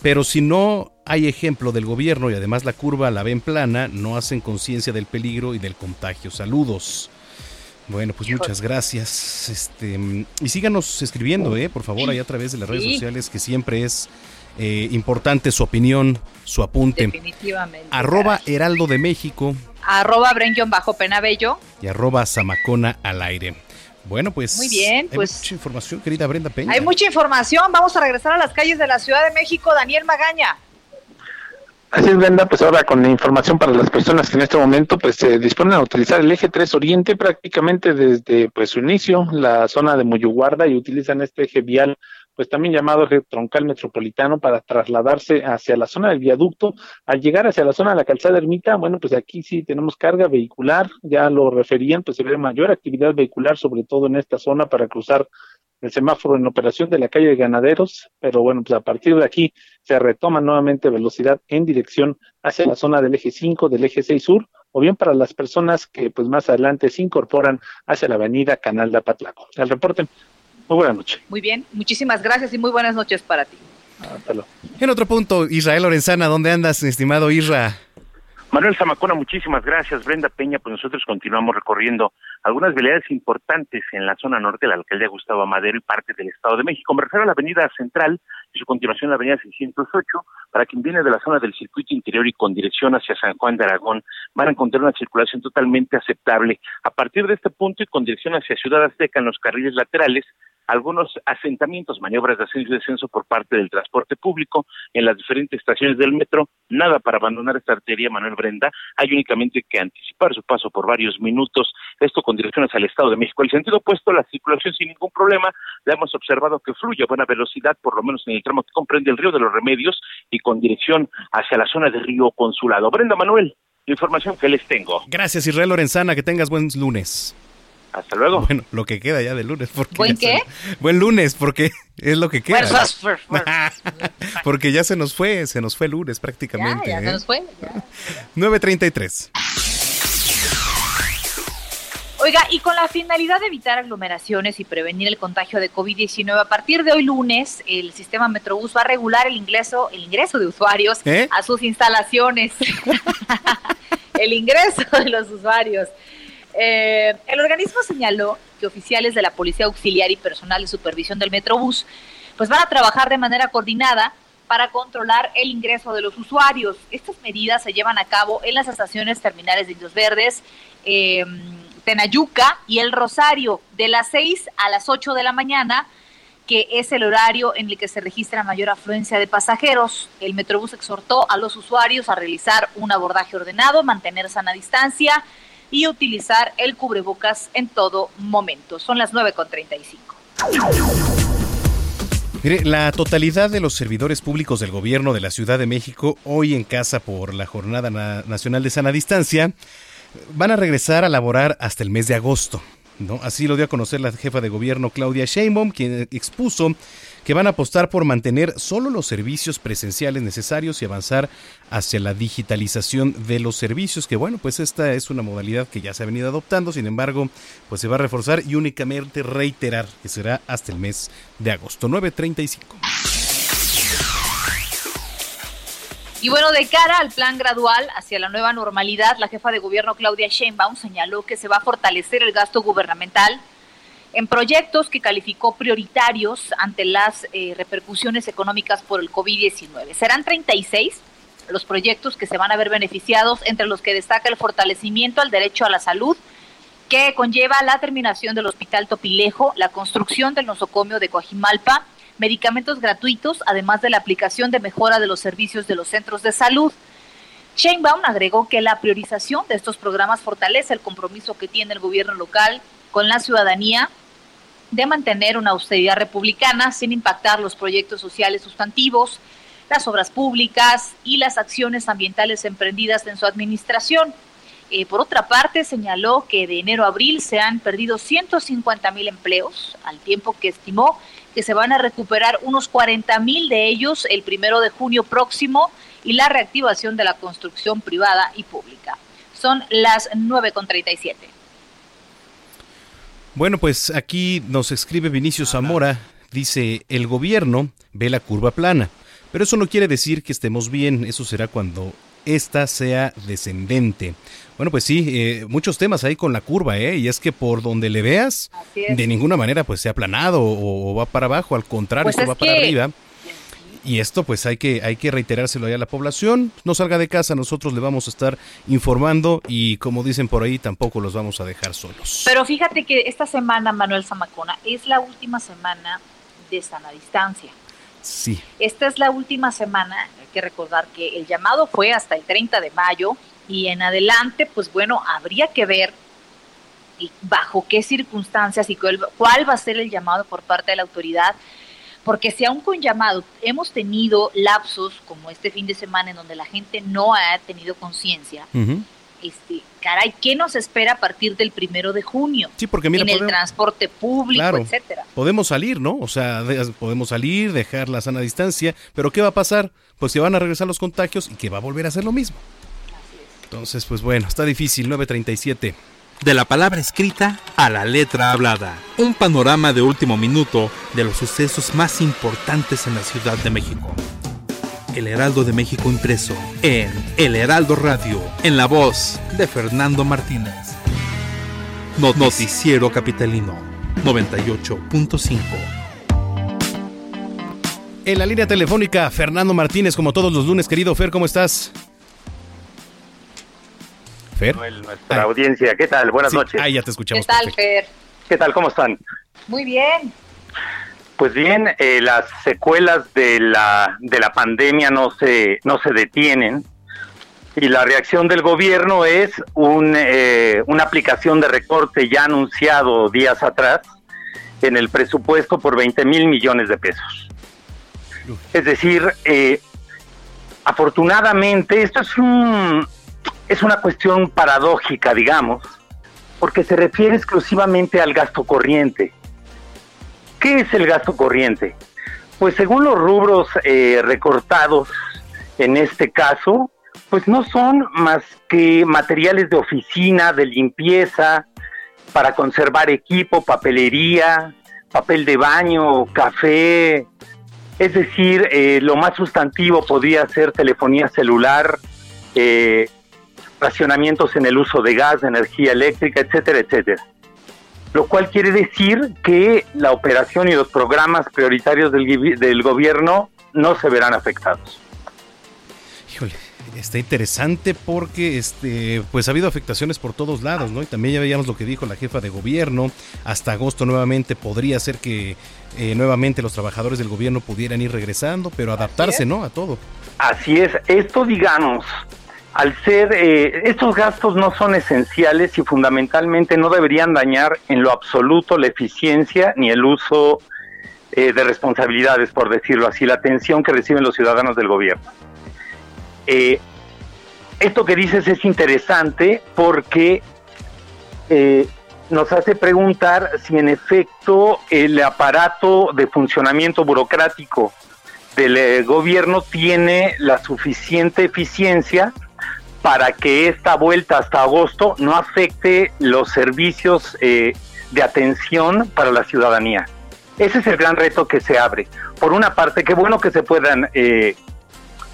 Pero si no hay ejemplo del gobierno y además la curva la ven plana, no hacen conciencia del peligro y del contagio. Saludos. Bueno, pues muchas gracias. Este, y síganos escribiendo, eh, por favor, ahí a través de las redes Sí. sociales, que siempre es eh, importante su opinión, su apunte. Definitivamente. Arroba Heraldo de México Arroba Brenjon bajo penabello. y arroba Zamacona al aire. Bueno, pues. Muy bien, hay pues- mucha información, querida Brenda Peña. Hay mucha información. Vamos a regresar a las calles de la Ciudad de México. Daniel Magaña. Así es, Brenda, pues ahora con la información para las personas que en este momento pues se disponen a utilizar el eje 3 Oriente prácticamente desde pues su inicio, la zona de Muyuguarda y utilizan este eje vial pues también llamado eje troncal metropolitano para trasladarse hacia la zona del viaducto. Al llegar hacia la zona de la calzada ermita, bueno, pues aquí sí tenemos carga vehicular, ya lo referían, pues se ve mayor actividad vehicular, sobre todo en esta zona para cruzar el semáforo en operación de la calle de Ganaderos, pero bueno, pues a partir de aquí se retoma nuevamente velocidad en dirección hacia la zona del eje 5, del eje 6 sur, o bien para las personas que pues más adelante se incorporan hacia la avenida Canal de Apatlaco. El reporte, muy buena noche. Muy bien. Muchísimas gracias y muy buenas noches para ti. Hasta luego. En otro punto, Israel Lorenzana, ¿dónde andas, estimado Isra? Manuel Zamacona, muchísimas gracias. Brenda Peña, pues nosotros continuamos recorriendo algunas vialidades importantes en la zona norte de la alcaldía Gustavo Amadero y parte del Estado de México. Me refiero a la avenida central y su continuación la avenida 608. Para quien viene de la zona del circuito interior y con dirección hacia San Juan de Aragón, van a encontrar una circulación totalmente aceptable. A partir de este punto y con dirección hacia Ciudad Azteca en los carriles laterales, algunos asentamientos, maniobras de ascenso y descenso por parte del transporte público en las diferentes estaciones del metro, nada para abandonar esta arteria, Manuel Brenda, hay únicamente que anticipar su paso por varios minutos, esto con dirección hacia el Estado de México. El sentido opuesto, la circulación sin ningún problema, la hemos observado que fluye a buena velocidad, por lo menos en el tramo que comprende el río de los Remedios y con dirección hacia la zona del río Consulado. Brenda Manuel, información que les tengo. Gracias Israel Lorenzana, que tengas buen lunes. Hasta luego. Bueno, lo que queda ya de lunes. Porque ¿Buen ya qué? se- Buen lunes, porque es lo que queda. Fuerzas, porque ya se nos fue, se nos fue el lunes Ya, prácticamente. ya se ¿eh? nos fue. ya. 9.33. Oiga, y con la finalidad de evitar aglomeraciones y prevenir el contagio de COVID-19, a partir de hoy lunes, el sistema Metrobús va a regular el ingreso, el ingreso de usuarios ¿Eh? a sus instalaciones. el ingreso de los usuarios. Eh, el organismo señaló que oficiales de la Policía Auxiliar y personal de supervisión del Metrobús pues van a trabajar de manera coordinada para controlar el ingreso de los usuarios. Estas medidas se llevan a cabo en las estaciones terminales de Indios Verdes, eh, Tenayuca y El Rosario, de las 6 a las 8 de la mañana, que es el horario en el que se registra mayor afluencia de pasajeros. El Metrobús exhortó a los usuarios a realizar un abordaje ordenado, mantener sana distancia y utilizar el cubrebocas en todo momento. Son las 9.35. Mire, la totalidad de los servidores públicos del gobierno de la Ciudad de México, hoy en casa por la Jornada Na- Nacional de Sana Distancia, van a regresar a laborar hasta el mes de agosto. Así lo dio a conocer la jefa de gobierno Claudia Sheinbaum, quien expuso que van a apostar por mantener solo los servicios presenciales necesarios y avanzar hacia la digitalización de los servicios, que bueno, pues esta es una modalidad que ya se ha venido adoptando, sin embargo, pues se va a reforzar y únicamente reiterar que será hasta el mes de agosto, 9.35. Y bueno, de cara al plan gradual hacia la nueva normalidad, la jefa de gobierno Claudia Sheinbaum señaló que se va a fortalecer el gasto gubernamental en proyectos que calificó prioritarios ante las eh, repercusiones económicas por el COVID-19. Serán 36 los proyectos que se van a ver beneficiados, entre los que destaca el fortalecimiento al derecho a la salud, que conlleva la terminación del Hospital Topilejo, la construcción del nosocomio de Coajimalpa, medicamentos gratuitos, además de la aplicación de mejora de los servicios de los centros de salud. Sheinbaum agregó que la priorización de estos programas fortalece el compromiso que tiene el gobierno local con la ciudadanía de mantener una austeridad republicana sin impactar los proyectos sociales sustantivos, las obras públicas y las acciones ambientales emprendidas en su administración. Eh, por otra parte, señaló que de enero a abril se han perdido 150 mil empleos, al tiempo que estimó que se van a recuperar unos 40 mil de ellos el primero de junio próximo y la reactivación de la construcción privada y pública. Son las 9.37. Bueno, pues aquí nos escribe Vinicio Zamora, dice, el gobierno ve la curva plana, pero eso no quiere decir que estemos bien, eso será cuando ésta sea descendente. Bueno, pues sí, eh, muchos temas ahí con la curva, ¿eh? Y es que por donde le veas, de ninguna manera pues se ha aplanado o, o va para abajo, al contrario, Pues esto es va para arriba. Y esto pues hay que, hay que reiterárselo ahí a la población. No salga de casa, nosotros le vamos a estar informando y como dicen por ahí, tampoco los vamos a dejar solos. Pero fíjate que esta semana, Manuel Zamacona, es la última semana de sana distancia. Sí. Esta es la última semana, hay que recordar que el llamado fue hasta el 30 de mayo y en adelante, pues bueno, habría que ver y bajo qué circunstancias y cuál, cuál va a ser el llamado por parte de la autoridad, porque si aún con llamado hemos tenido lapsos como este fin de semana en donde la gente no ha tenido conciencia, este, caray, ¿qué nos espera a partir del primero de junio? Sí, porque mira, en el transporte público, Claro. etcétera. Podemos salir, ¿no? O sea, de- podemos salir, dejar la sana distancia, pero ¿qué va a pasar? Pues que van a regresar los contagios y que va a volver a hacer lo mismo. Entonces, pues bueno, está difícil, 9.37. De la palabra escrita a la letra hablada. Un panorama de último minuto de los sucesos más importantes en la Ciudad de México. El Heraldo de México impreso en El Heraldo Radio, en la voz de Fernando Martínez. No- Noticiero Capitalino 98.5. En la línea telefónica, Fernando Martínez, como todos los lunes, querido Fer, ¿cómo estás? Fer. nuestra audiencia. ¿Qué tal? Buenas Sí, noches. Ahí ya te ¿Qué escuchamos. tal, perfecto. Fer? ¿Qué tal? ¿Cómo están? Muy bien. Pues bien, eh, las secuelas de la de la pandemia no se no se detienen y la reacción del gobierno es un, eh, una aplicación de recorte ya anunciado días atrás en el presupuesto por 20 mil millones de pesos. Es decir, eh, afortunadamente esto es un es una cuestión paradójica, digamos, porque se refiere exclusivamente al gasto corriente. ¿Qué es el gasto corriente? Pues según los rubros eh, recortados en este caso, pues no son más que materiales de oficina, de limpieza, para conservar equipo, papelería, papel de baño, café. Es decir, eh, lo más sustantivo podría ser telefonía celular, eh, racionamientos en el uso de gas, de energía eléctrica, etcétera, etcétera. Lo cual quiere decir que la operación y los programas prioritarios del, del gobierno no se verán afectados. Híjole, está interesante porque este pues ha habido afectaciones por todos lados, ¿no? Y también ya veíamos lo que dijo la jefa de gobierno, hasta agosto nuevamente podría ser que eh, nuevamente los trabajadores del gobierno pudieran ir regresando, pero adaptarse, ¿no? A todo. Así es, esto digamos, al ser, eh, estos gastos no son esenciales y fundamentalmente no deberían dañar en lo absoluto la eficiencia ni el uso eh, de responsabilidades, por decirlo así, la atención que reciben los ciudadanos del gobierno. Eh, esto que dices es interesante porque nos hace preguntar si en efecto el aparato de funcionamiento burocrático del gobierno tiene la suficiente eficiencia para que esta vuelta hasta agosto no afecte los servicios eh, de atención para la ciudadanía. Ese es el gran reto que se abre. Por una parte, qué bueno que se puedan eh,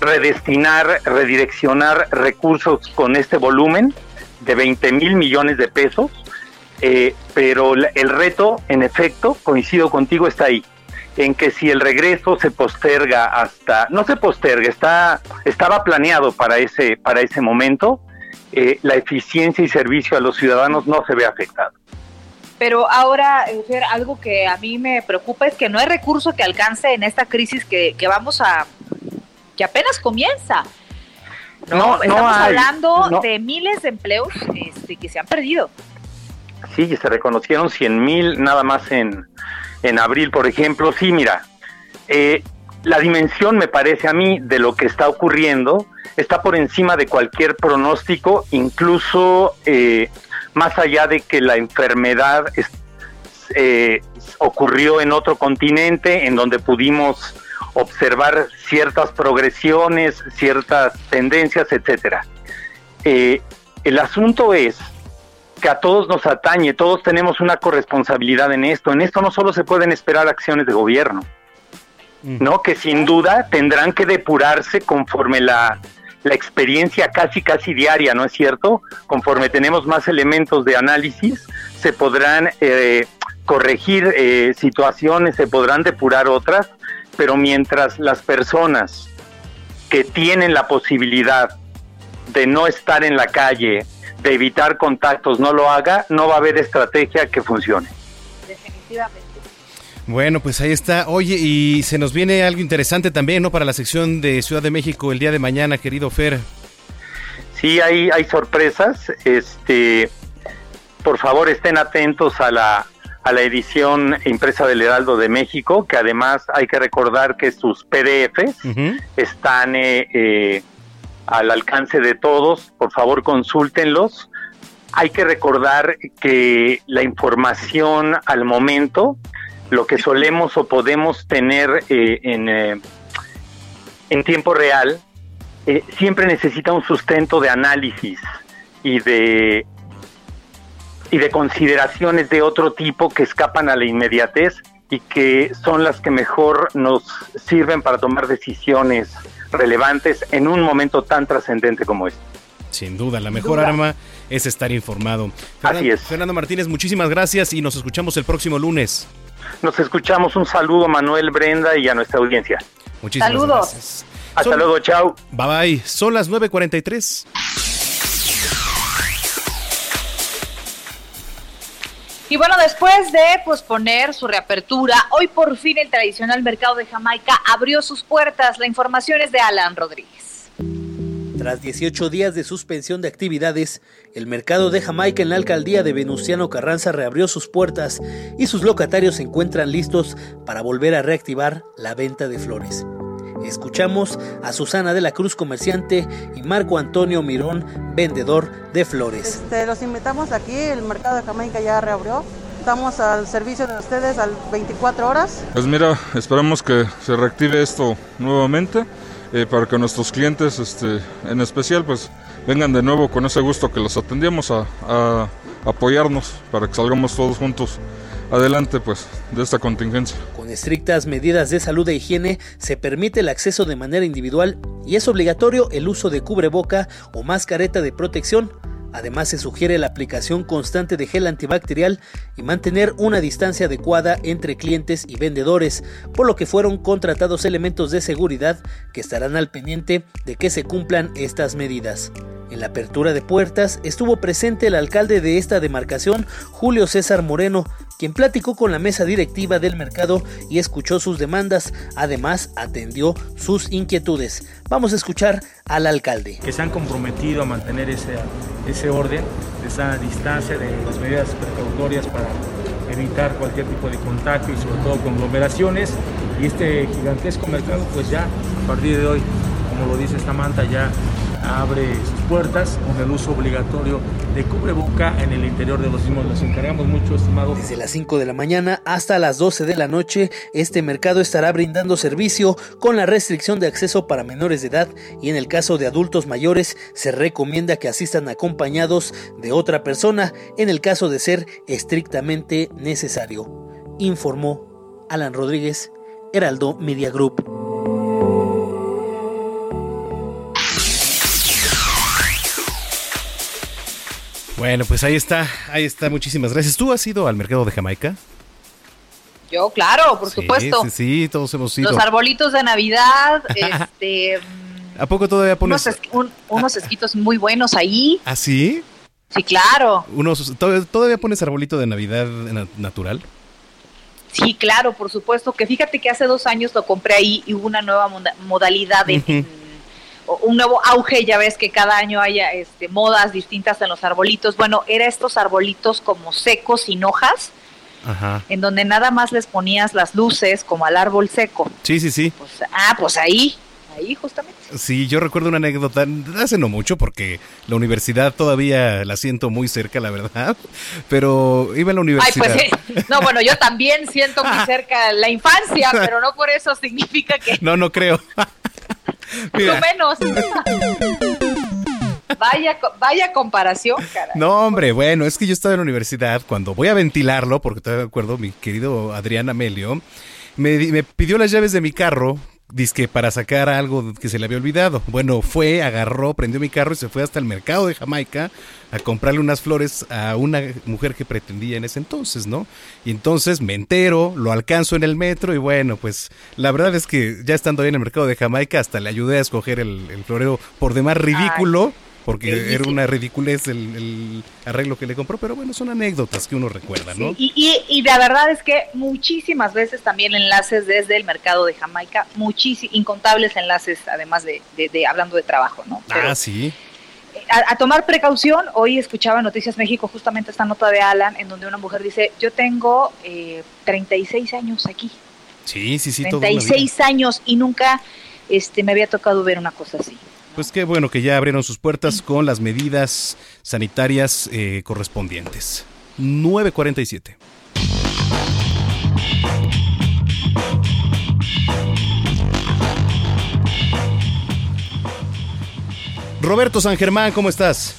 redestinar, redireccionar recursos con este volumen de 20 mil millones de pesos, eh, pero el reto, en efecto, coincido contigo, está ahí en que si el regreso se posterga hasta, no se posterga, está, estaba planeado para ese, para ese momento, eh, la eficiencia y servicio a los ciudadanos no se ve afectado. Pero ahora, Fer, algo que a mí me preocupa es que no hay recurso que alcance en esta crisis que, que vamos a, que apenas comienza. No, Estamos hablando de miles de empleos este, que se han perdido. Sí, se reconocieron 100 mil nada más en, en abril, por ejemplo, sí, mira, eh, la dimensión, me parece a mí, de lo que está ocurriendo está por encima de cualquier pronóstico, incluso eh, más allá de que la enfermedad eh, ocurrió en otro continente, en donde pudimos observar ciertas progresiones, ciertas tendencias, etcétera. el asunto es que a todos nos atañe, todos tenemos una corresponsabilidad en esto. En esto no solo se pueden esperar acciones de gobierno, mm. ¿no? Que sin duda tendrán que depurarse conforme la, la experiencia casi casi diaria, ¿no es cierto? Conforme tenemos más elementos de análisis, se podrán eh, corregir eh, situaciones, se podrán depurar otras, pero mientras las personas que tienen la posibilidad de no estar en la calle, de evitar contactos no lo haga, no va a haber estrategia que funcione. Definitivamente. Bueno, pues ahí está. Oye, y se nos viene algo interesante también, ¿no? Para la sección de Ciudad de México el día de mañana, querido Fer. Sí, hay, hay sorpresas. Este, por favor, estén atentos a la, a la edición impresa del Heraldo de México, que además hay que recordar que sus PDFs están eh, eh, al alcance de todos, por favor consúltenlos. Hay que recordar que la información al momento, lo que solemos o podemos tener eh, en, eh, en tiempo real, eh, siempre necesita un sustento de análisis y de, y de consideraciones de otro tipo que escapan a la inmediatez y que son las que mejor nos sirven para tomar decisiones relevantes en un momento tan trascendente como este. Sin duda, la mejor arma es estar informado. Así es. Fernando Martínez, muchísimas gracias y nos escuchamos el próximo lunes. Nos escuchamos. Un saludo Manuel Brenda y a nuestra audiencia. Muchísimas Saludos. gracias. Hasta luego, chao. Bye bye. Son las 9.43. Y bueno, después de posponer su reapertura, hoy por fin el tradicional mercado de Jamaica abrió sus puertas. La información es de Alan Rodríguez. Tras 18 días de suspensión de actividades, el mercado de Jamaica en la alcaldía de Venustiano Carranza reabrió sus puertas y sus locatarios se encuentran listos para volver a reactivar la venta de flores. Escuchamos a Susana de la Cruz, comerciante, y Marco Antonio Mirón, vendedor de flores. Este, los invitamos aquí, el mercado de Jamaica ya reabrió. Estamos al servicio de ustedes al 24 horas. Pues mira, esperamos que se reactive esto nuevamente eh, para que nuestros clientes, este, en especial, pues vengan de nuevo con ese gusto que los atendíamos a, a apoyarnos para que salgamos todos juntos adelante pues de esta contingencia. Con estrictas medidas de salud e higiene se permite el acceso de manera individual y es obligatorio el uso de cubreboca o mascareta de protección. Además se sugiere la aplicación constante de gel antibacterial y mantener una distancia adecuada entre clientes y vendedores, por lo que fueron contratados elementos de seguridad que estarán al pendiente de que se cumplan estas medidas. En la apertura de puertas estuvo presente el alcalde de esta demarcación, Julio César Moreno, quien platicó con la mesa directiva del mercado y escuchó sus demandas, además atendió sus inquietudes. Vamos a escuchar al alcalde. Que se han comprometido a mantener ese, ese orden, esa distancia de las medidas precautorias para evitar cualquier tipo de contagio y sobre todo conglomeraciones. Y este gigantesco mercado pues ya a partir de hoy, como lo dice esta manta, ya abre puertas con el uso obligatorio de cubreboca en el interior de los mismos. Nos encargamos mucho, estimado. Desde las 5 de la mañana hasta las 12 de la noche, este mercado estará brindando servicio con la restricción de acceso para menores de edad y en el caso de adultos mayores se recomienda que asistan acompañados de otra persona en el caso de ser estrictamente necesario. Informó Alan Rodríguez, Heraldo Media Group. Bueno, pues ahí está, ahí está, muchísimas gracias. ¿Tú has ido al mercado de Jamaica? Yo, claro, por supuesto. Sí, sí, todos hemos ido. Los arbolitos de Navidad, este... ¿A poco todavía pones...? Unos, esquitos muy buenos ahí. ¿Ah, sí? Sí, claro. Unos, ¿Todavía pones arbolito de Navidad natural? Sí, claro, por supuesto. Que fíjate que hace dos años lo compré ahí y hubo una nueva modalidad de un nuevo auge, ya ves que cada año haya este, modas distintas en los arbolitos. Bueno, era estos arbolitos como secos, sin hojas, en donde nada más les ponías las luces como al árbol seco. Sí, sí, sí. Pues, ah, pues ahí, ahí justamente. Sí, yo recuerdo una anécdota, hace no mucho porque la universidad todavía la siento muy cerca, la verdad, pero iba a la universidad. Ay, pues no, bueno, yo también siento muy cerca la infancia, pero no por eso significa que... No, no creo. Mira. menos. Vaya, vaya comparación, cara. No, hombre, bueno, es que yo estaba en la universidad cuando voy a ventilarlo, porque todavía me acuerdo, mi querido Adrián Amelio, me, me pidió las llaves de mi carro Dice para sacar algo que se le había olvidado. Bueno, fue, agarró, prendió mi carro y se fue hasta el mercado de Jamaica a comprarle unas flores a una mujer que pretendía en ese entonces, ¿no? Y entonces me entero, lo alcanzo en el metro y bueno, pues la verdad es que ya estando ahí en el mercado de Jamaica hasta le ayudé a escoger el, florero por demás ridículo porque era una ridiculez el, arreglo que le compró, pero bueno, son anécdotas que uno recuerda, ¿no? y, y, la verdad es que muchísimas veces también enlaces desde el mercado de Jamaica, muchísimos, incontables enlaces, además de, de, hablando de trabajo, ¿no? ah, sí. A, tomar precaución, hoy escuchaba Noticias México justamente esta nota de Alan, en donde una mujer dice, yo tengo eh, 36 años aquí. Sí, sí, sí. 36 años y nunca este, me había tocado ver una cosa así. Pues qué bueno que ya abrieron sus puertas con las medidas sanitarias eh, correspondientes. 947. Roberto San Germán, ¿cómo estás?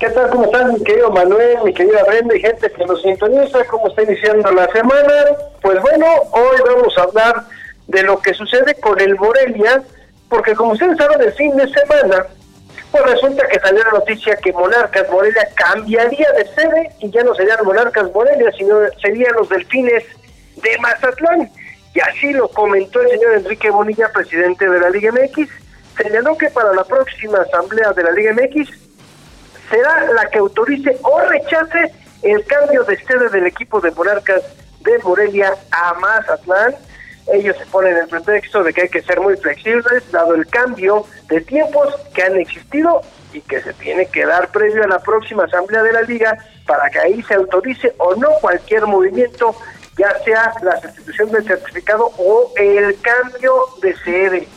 ¿Qué tal? ¿Cómo estás, mi querido Manuel, mi querida Brenda y gente que nos sintoniza? ¿Cómo está iniciando la semana? Pues bueno, hoy vamos a hablar de lo que sucede con el Morelia porque como ustedes saben, el fin de semana, pues resulta que salió la noticia que Monarcas Morelia cambiaría de sede y ya no serían Monarcas Morelia, sino serían los Delfines de Mazatlán. Y así lo comentó el señor Enrique Bonilla, presidente de la Liga MX. Señaló que para la próxima asamblea de la Liga MX será la que autorice o rechace el cambio de sede del equipo de Monarcas de Morelia a Mazatlán ellos se ponen el pretexto de que hay que ser muy flexibles, dado el cambio de tiempos que han existido y que se tiene que dar previo a la próxima asamblea de la liga para que ahí se autorice o no cualquier movimiento ya sea la sustitución del certificado o el cambio de sede.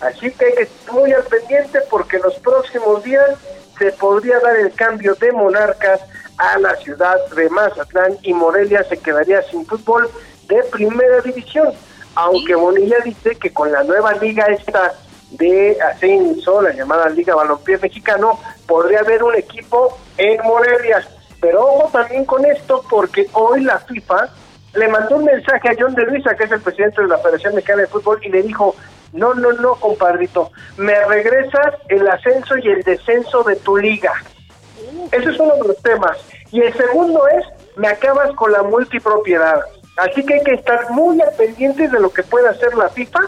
Así que hay que estar muy al pendiente porque los próximos días se podría dar el cambio de monarcas a la ciudad de Mazatlán y Morelia se quedaría sin fútbol de primera división. Aunque Bonilla dice que con la nueva liga esta de ascenso, la llamada Liga Balompié Mexicano, podría haber un equipo en Morelia. Pero ojo también con esto porque hoy la FIFA le mandó un mensaje a John de Luisa, que es el presidente de la Federación Mexicana de Fútbol, y le dijo, no, no, no, compadrito, me regresas el ascenso y el descenso de tu liga. Ese es uno de los temas. Y el segundo es, me acabas con la multipropiedad. Así que hay que estar muy al pendiente de lo que puede hacer la FIFA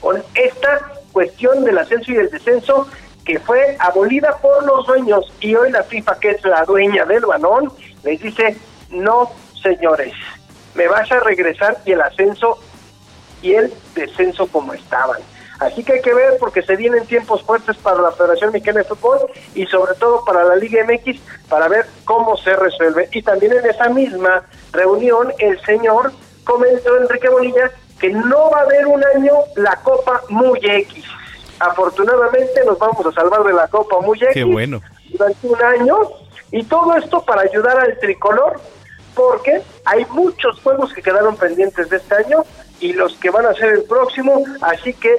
con esta cuestión del ascenso y el descenso que fue abolida por los dueños y hoy la FIFA, que es la dueña del balón, les dice, no señores, me vas a regresar y el ascenso y el descenso como estaban. Así que hay que ver porque se vienen tiempos fuertes para la Federación Mexicana de Fútbol y sobre todo para la Liga MX para ver cómo se resuelve. Y también en esa misma reunión el señor comentó Enrique Bonilla que no va a haber un año la Copa Muy X. Afortunadamente nos vamos a salvar de la Copa Muy X Qué bueno. durante un año y todo esto para ayudar al tricolor porque hay muchos juegos que quedaron pendientes de este año y los que van a ser el próximo, así que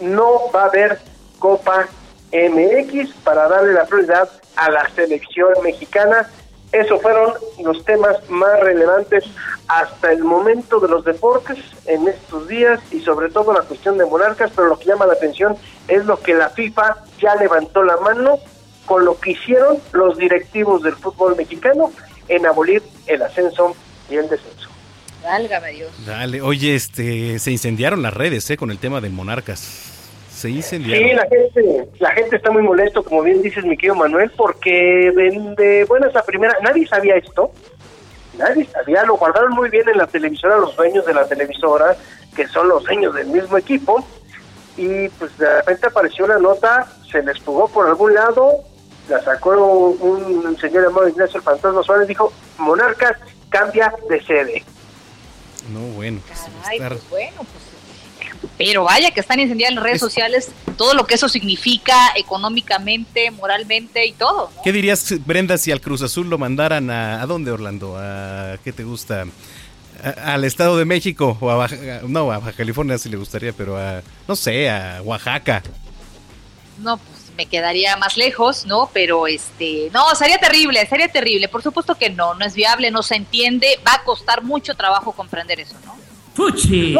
no va a haber Copa MX para darle la prioridad a la selección mexicana. Esos fueron los temas más relevantes hasta el momento de los deportes en estos días y sobre todo la cuestión de monarcas, pero lo que llama la atención es lo que la FIFA ya levantó la mano con lo que hicieron los directivos del fútbol mexicano en abolir el ascenso y el descenso. Válgame Dios. Dale, oye, este, se incendiaron las redes, ¿eh? Con el tema de Monarcas. Se incendiaron. Sí, la gente, la gente está muy molesto, como bien dices, mi querido Manuel, porque de, de buenas a primera, nadie sabía esto, nadie sabía, lo guardaron muy bien en la televisora los dueños de la televisora, que son los dueños del mismo equipo, y pues de repente apareció una nota, se les fugó por algún lado, la sacó un, un señor llamado Ignacio el Fantasma Suárez, dijo, Monarcas cambia de sede. No, bueno. pues, estar- pues bueno, pues. Pero vaya que están incendiadas las redes sociales, todo lo que eso significa económicamente, moralmente y todo. ¿no? ¿Qué dirías, Brenda, si al Cruz Azul lo mandaran a... ¿A dónde, Orlando? ¿A qué te gusta? A- ¿Al Estado de México? o a Baja, No, a Baja California sí le gustaría, pero a... No sé, a Oaxaca. No, pues me quedaría más lejos, ¿no? Pero este, no, sería terrible, sería terrible. Por supuesto que no, no es viable, no se entiende, va a costar mucho trabajo comprender eso, ¿no? ¡Fuchi!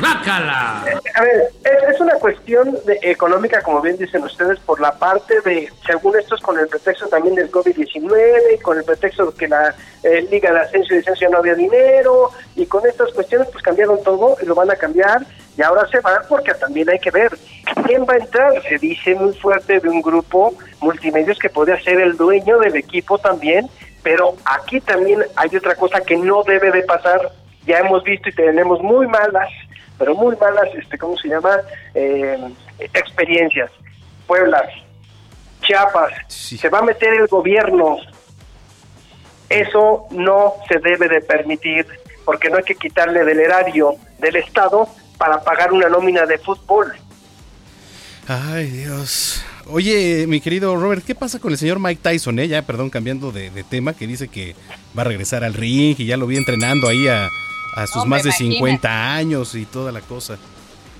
¡Bácala! A ver, es, es una cuestión de- económica, como bien dicen ustedes, por la parte de, según esto es con el pretexto también del COVID-19, con el pretexto de que la eh, Liga de Ascenso y Descenso ya no había dinero, y con estas cuestiones pues cambiaron todo, y lo van a cambiar, y ahora se van porque también hay que ver quién va a entrar. Se dice muy fuerte de un grupo multimedios que podría ser el dueño del equipo también, pero aquí también hay otra cosa que no debe de pasar ya hemos visto y tenemos muy malas, pero muy malas, este, ¿cómo se llama? Eh, experiencias. Puebla, Chiapas, se va a meter el gobierno. Eso no se debe de permitir, porque no hay que quitarle del erario del Estado para pagar una nómina de fútbol. Ay, Dios. Oye, mi querido Robert, ¿qué pasa con el señor Mike Tyson? Eh? Ya, perdón, cambiando de, de tema, que dice que va a regresar al ring y ya lo vi entrenando ahí a, a sus más de imagínate. 50 años y toda la cosa.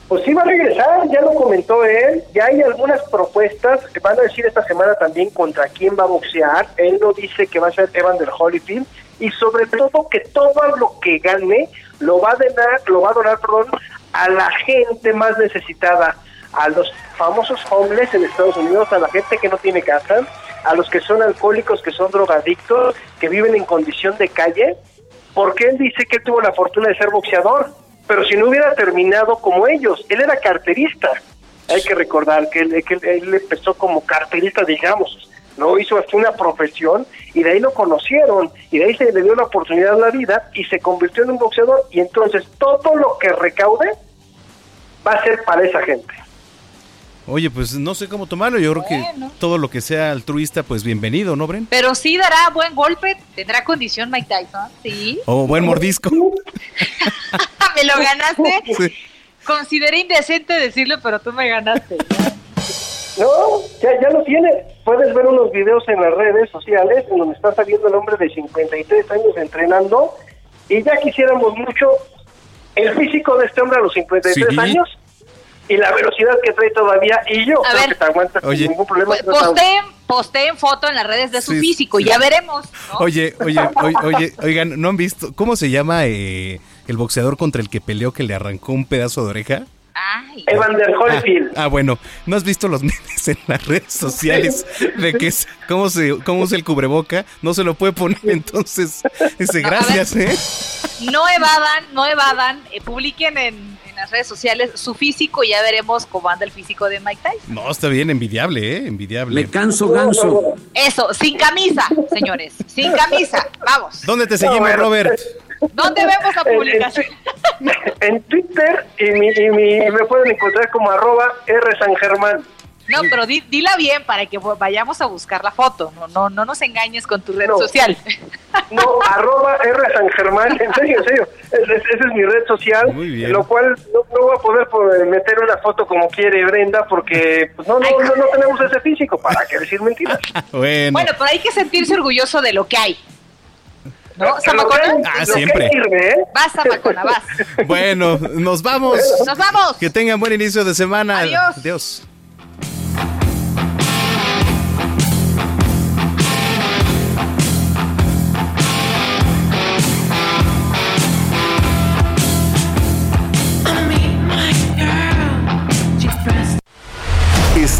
Pues sí va a regresar, ya lo comentó él, ya hay algunas propuestas que van a decir esta semana también contra quién va a boxear, él no dice que va a ser Evander Holyfield y sobre todo que todo lo que gane lo va a donar, lo va a donar, perdón, a la gente más necesitada, a los famosos homeless en Estados Unidos, a la gente que no tiene casa, a los que son alcohólicos, que son drogadictos, que viven en condición de calle, porque él dice que tuvo la fortuna de ser boxeador, pero si no hubiera terminado como ellos, él era carterista. Hay que recordar que él, que él- empezó como carterista, digamos, no hizo hasta una profesión y de ahí lo conocieron y de ahí se le dio la oportunidad a la vida y se convirtió en un boxeador y entonces todo lo que recaude va a ser para esa gente. Oye, pues no sé cómo tomarlo. Yo creo Bueno. que todo lo que sea altruista, pues bienvenido, ¿no, Bren? Pero sí dará buen golpe, tendrá condición Mike Tyson, sí. O buen mordisco. ¿Me lo ganaste? Sí. Consideré indecente decirlo, pero tú me ganaste. No, ya, ya lo tiene. Puedes ver unos videos en las redes sociales en donde está saliendo el hombre de 53 años entrenando y ya quisiéramos mucho el físico de este hombre a los 53 Sí. años y la velocidad que trae todavía y yo A creo ver. que te aguanta Oye. sin ningún problema. Pues, posteen, posteen foto en las redes de su Sí, físico, sí. ya veremos. ¿no? Oye, oye, oye, oye, oigan, ¿no han visto cómo se llama eh, el boxeador contra el que peleó que le arrancó un pedazo de oreja? Ay, Evander Holyfield. Ah, bueno, ¿no has visto los memes en las redes sociales de que es, cómo se cómo usa el cubreboca? No se lo puede poner, entonces dice No, gracias, ¿eh? no evadan, no evadan, eh, publiquen en, en las redes sociales su físico y ya veremos cómo anda el físico de Mike Tyson. No, está bien, envidiable, ¿eh? Envidiable. Me canso ganso. Eso, sin camisa, señores, sin camisa, vamos. ¿Dónde te seguimos, Robert? ¿Dónde vemos la publicación? En Twitter y, mi, y mi- me pueden encontrar como arroba R San Germán. No, pero di- dila bien para que vayamos a buscar la foto. No, no, no nos engañes con tu red No. social. No, arroba R San Germán, en serio, en serio. Es- es- Esa es mi red social, Muy bien. lo cual no, no voy a poder pues, meter una foto como quiere Brenda porque pues, no, no, no, no tenemos ese físico, ¿para qué decir mentiras? Bueno, Bueno, pero hay que sentirse orgulloso de lo que hay. ¿No? Hay- Ah, lo que siempre. sirve, ¿eh? Vas, Zamacona, vas. bueno, nos vamos. Nos vamos. Que tengan buen inicio de semana. Adiós. Adiós.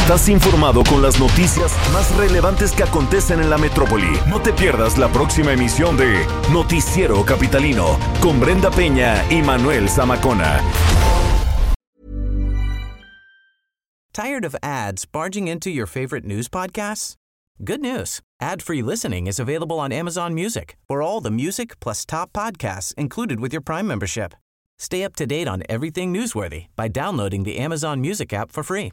Estás informado con las noticias más relevantes que acontecen en la metrópoli. No te pierdas la próxima emisión de Noticiero Capitalino con Brenda Peña y Manuel Zamacona. Tired of ads barging into your favorite news podcasts? Good news. Ad-free listening is available on Amazon Music for all the music plus top podcasts included with your Prime membership. Stay up to date on everything newsworthy by downloading the Amazon Music app for free